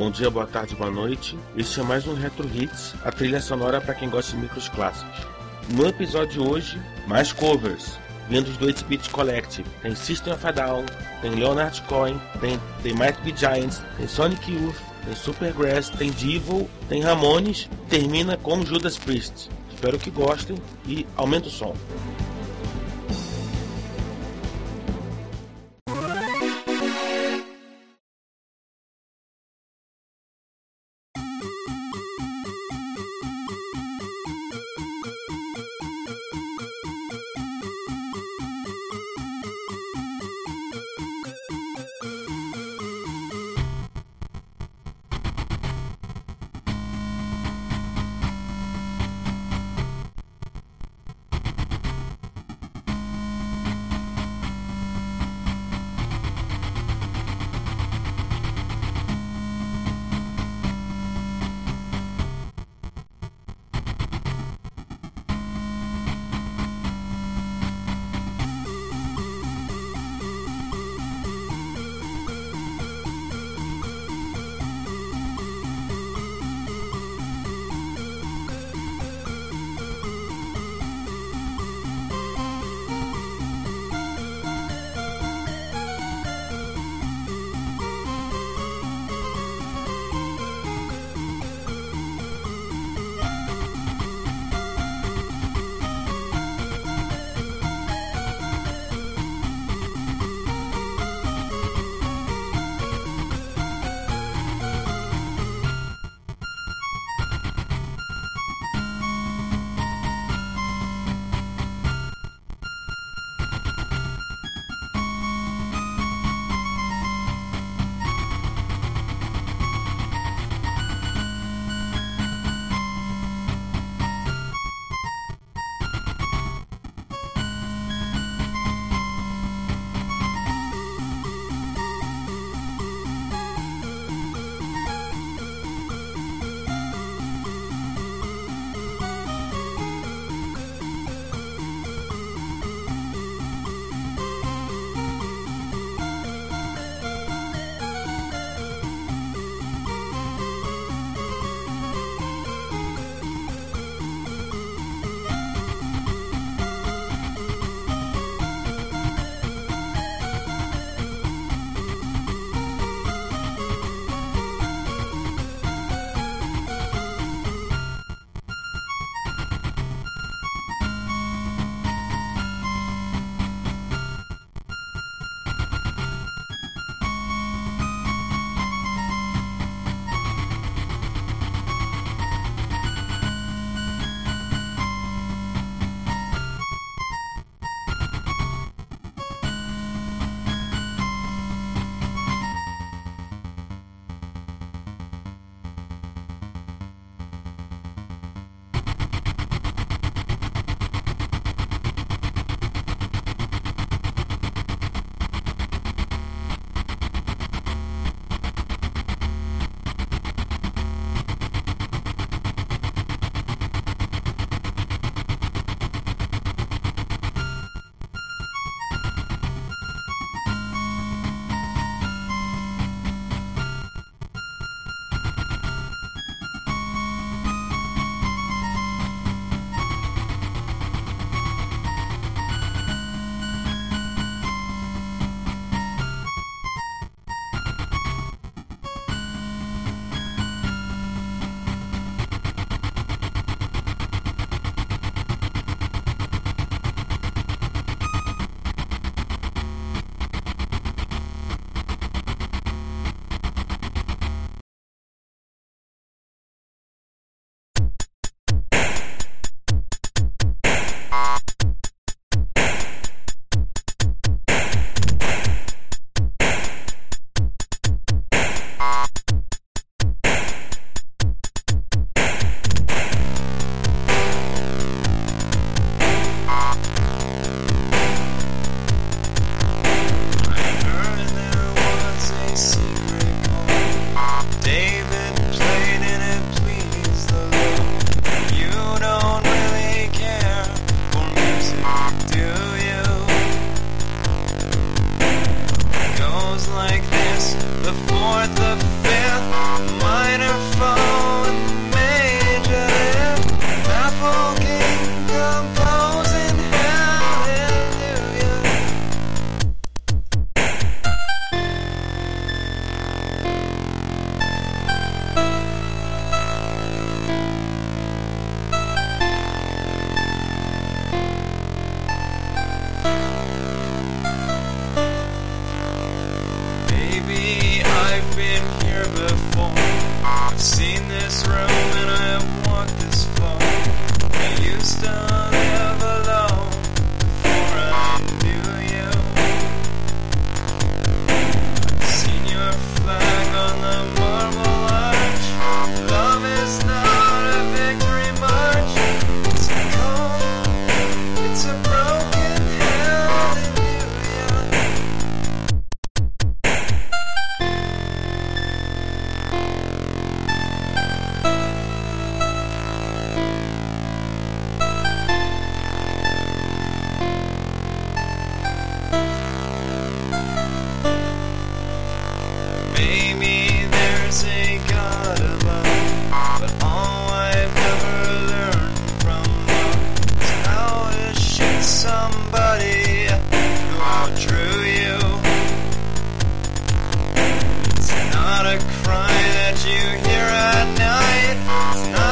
Bom dia, boa tarde, boa noite. Este é mais um Retro Hits, a trilha sonora para quem gosta de micros clássicos. No episódio de hoje, mais covers, vindos do 8-Bit Collective. Tem System of a Down, tem Leonard Cohen, tem The Might Be Giants, tem Sonic Youth, tem Supergrass, tem Devil, tem Ramones, termina com Judas Priest. Espero que gostem e aumenta o som.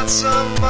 some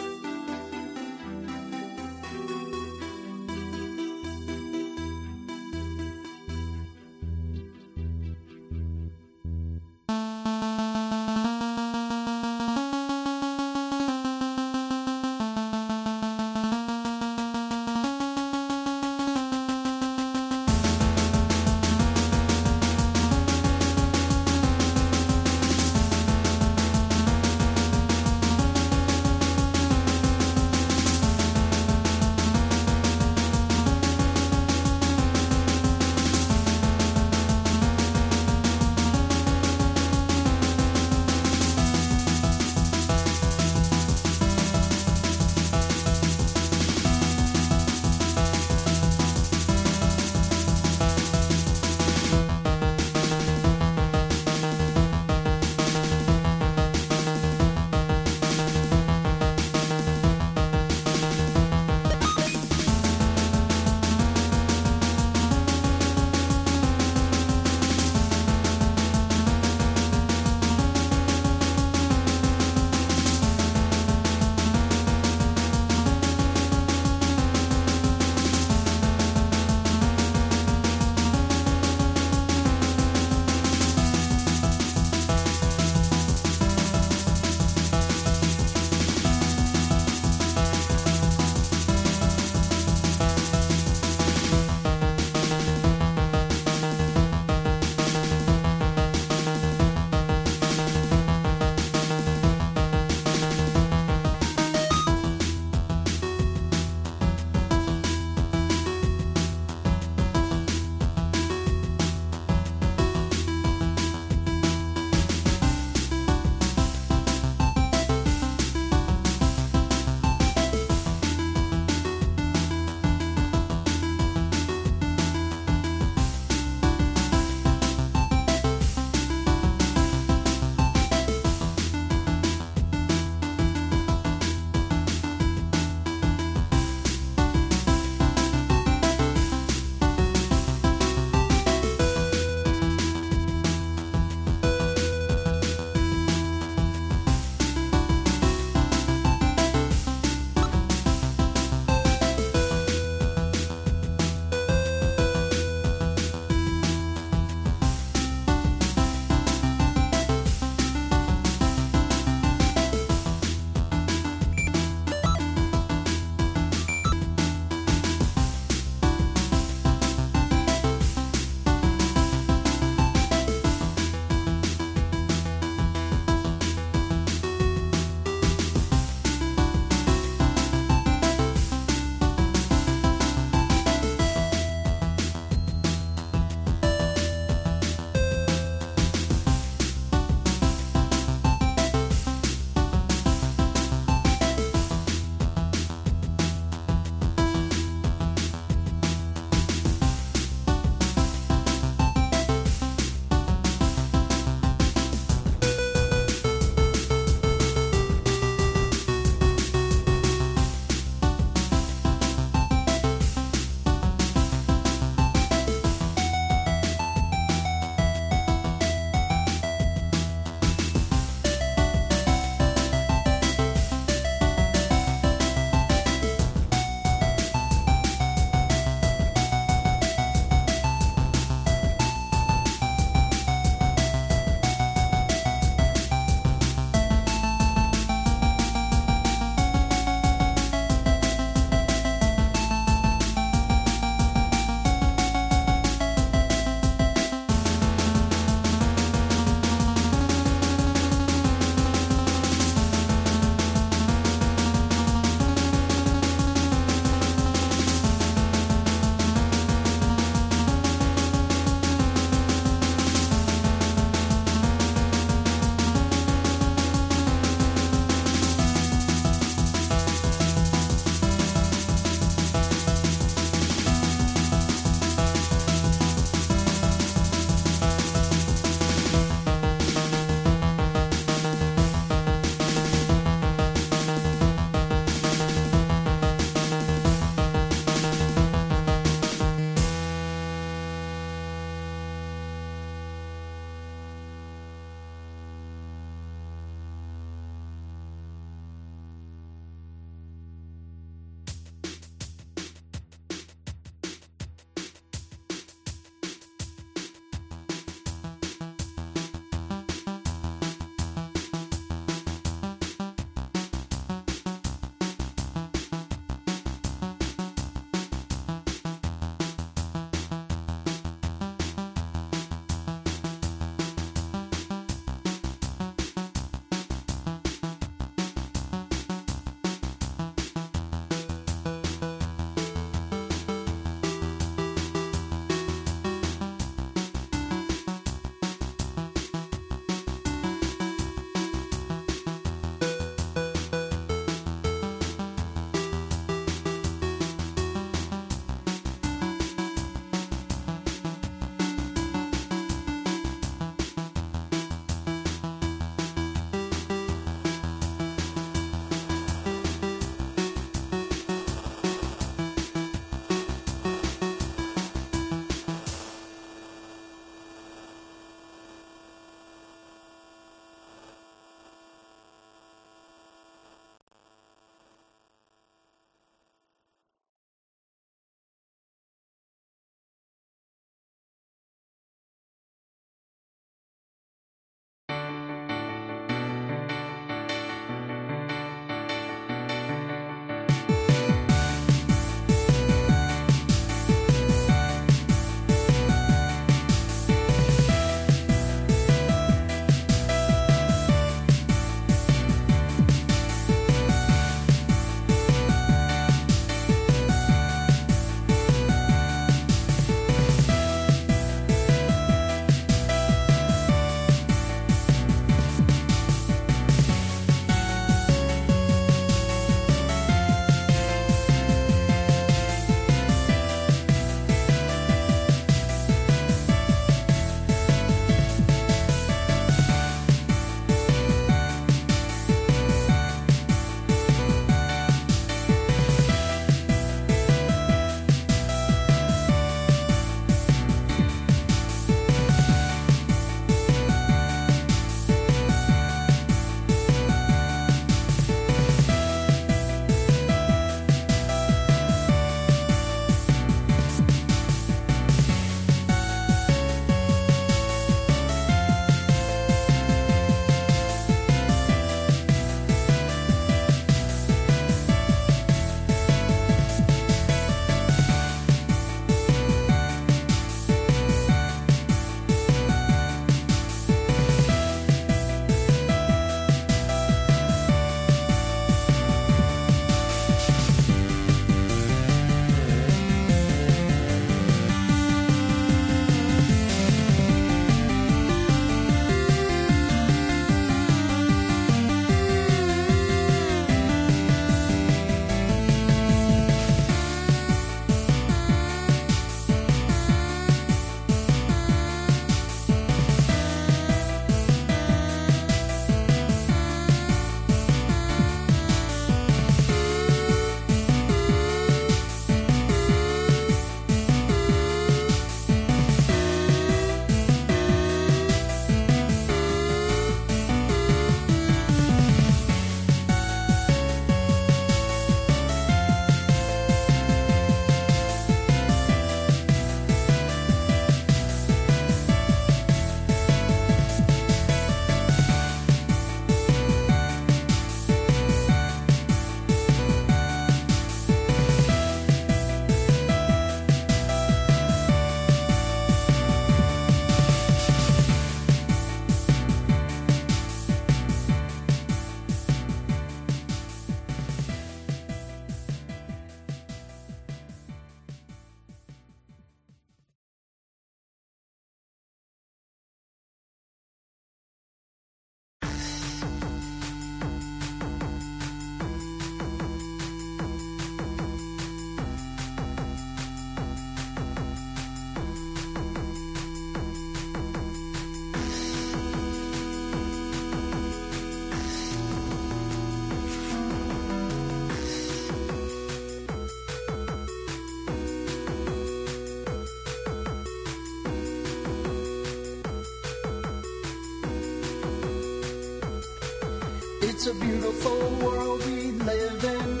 beautiful world we live in,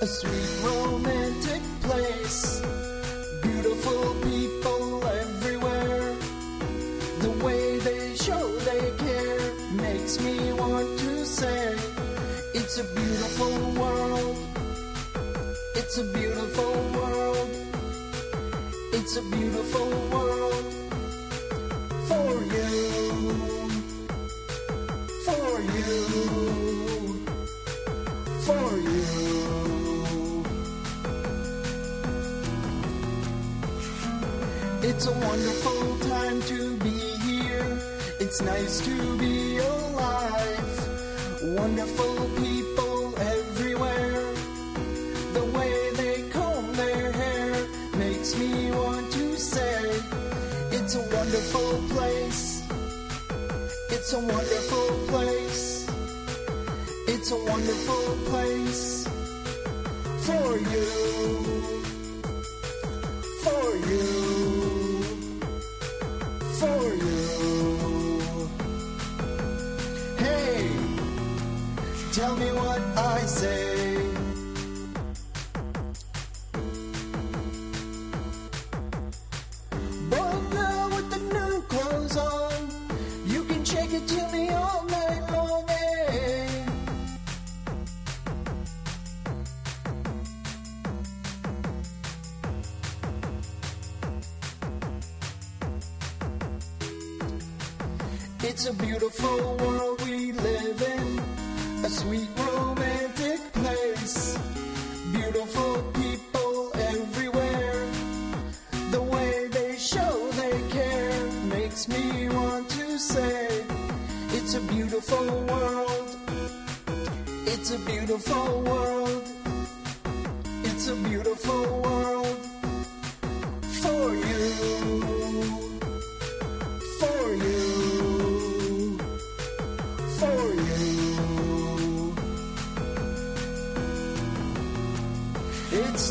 a sweet romantic place. Beautiful people everywhere. The way they show they care makes me want to say, It's a beautiful world. It's a beautiful world. It's a beautiful world It's a wonderful time to be here. It's nice to be alive. Wonderful people everywhere. The way they comb their hair makes me want to say, It's a wonderful place. It's a wonderful place. It's a wonderful place for you. For you. Hey, tell me what I say.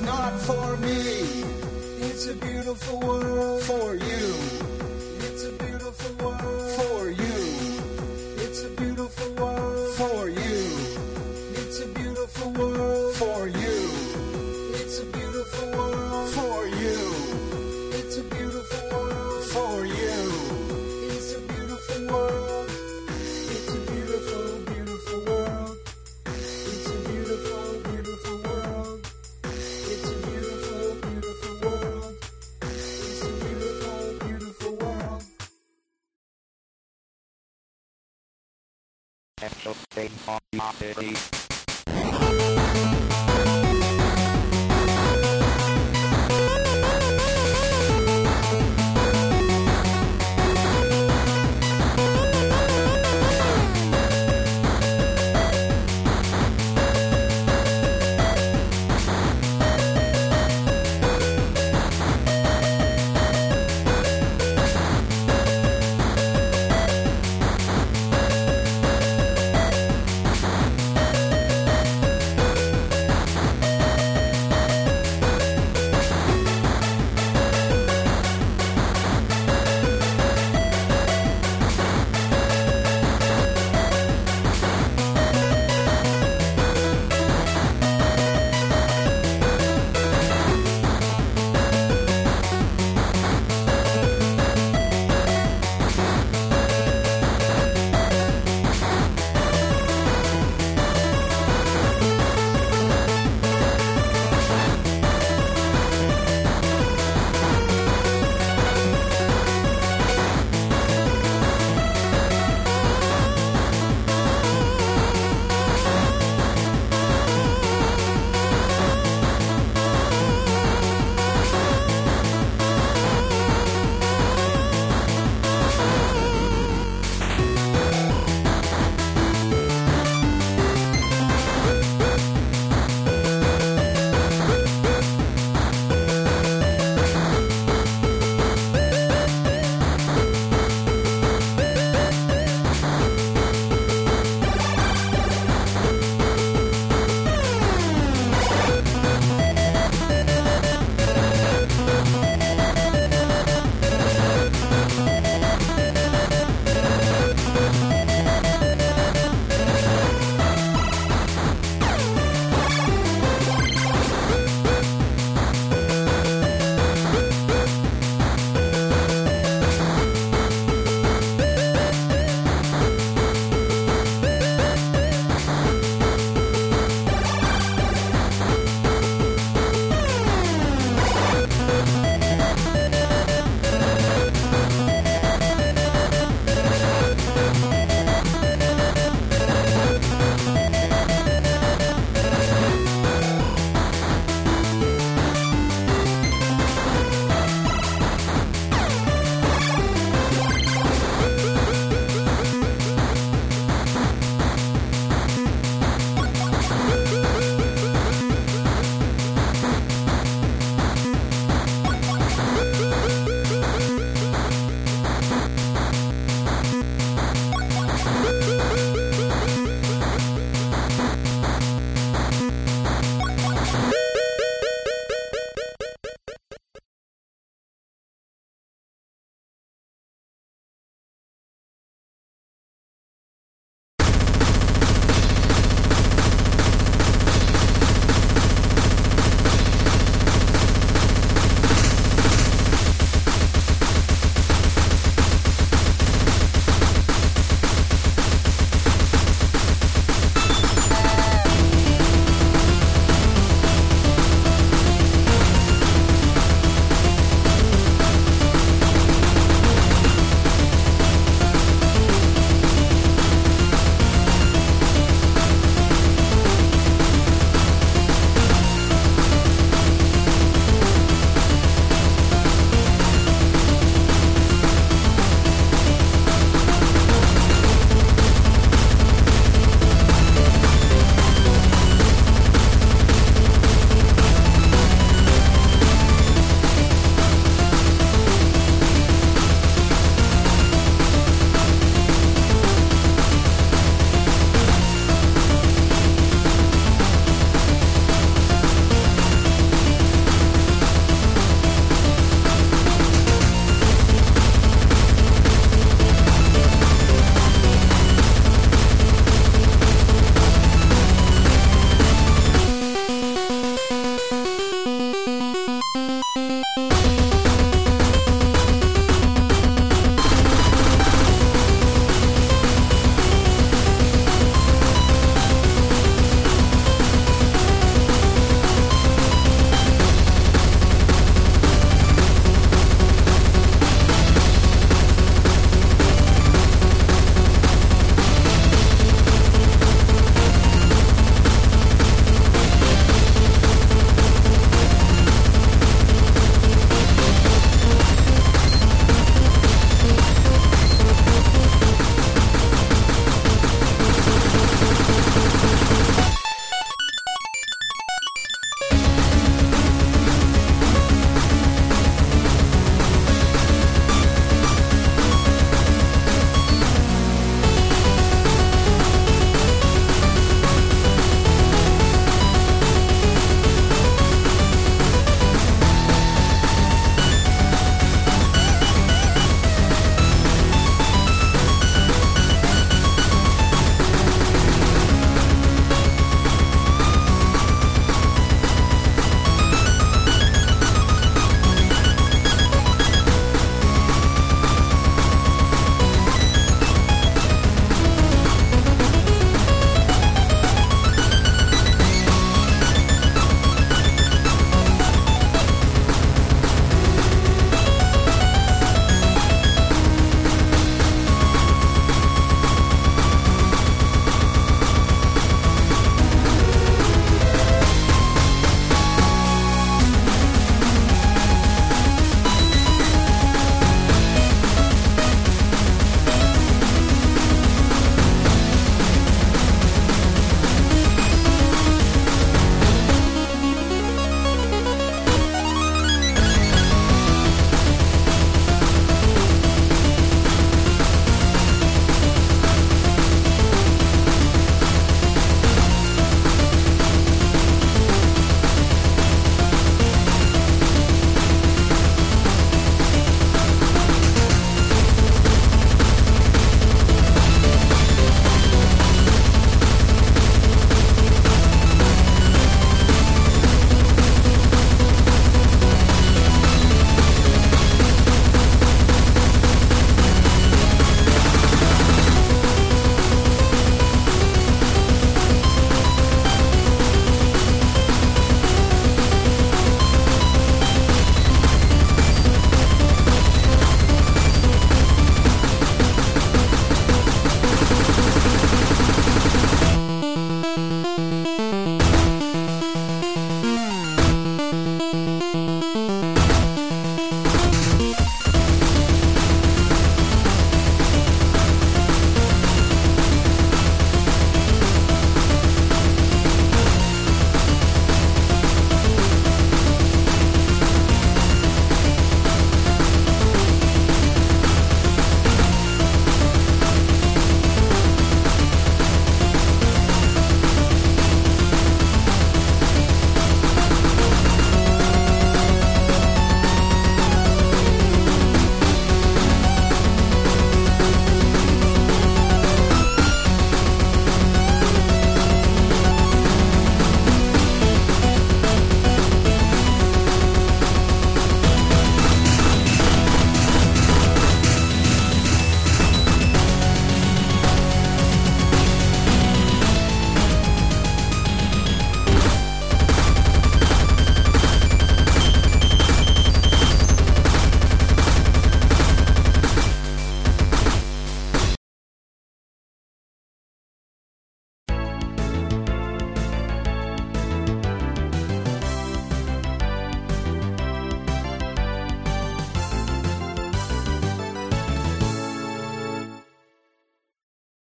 Not for me. It's a beautiful world for you.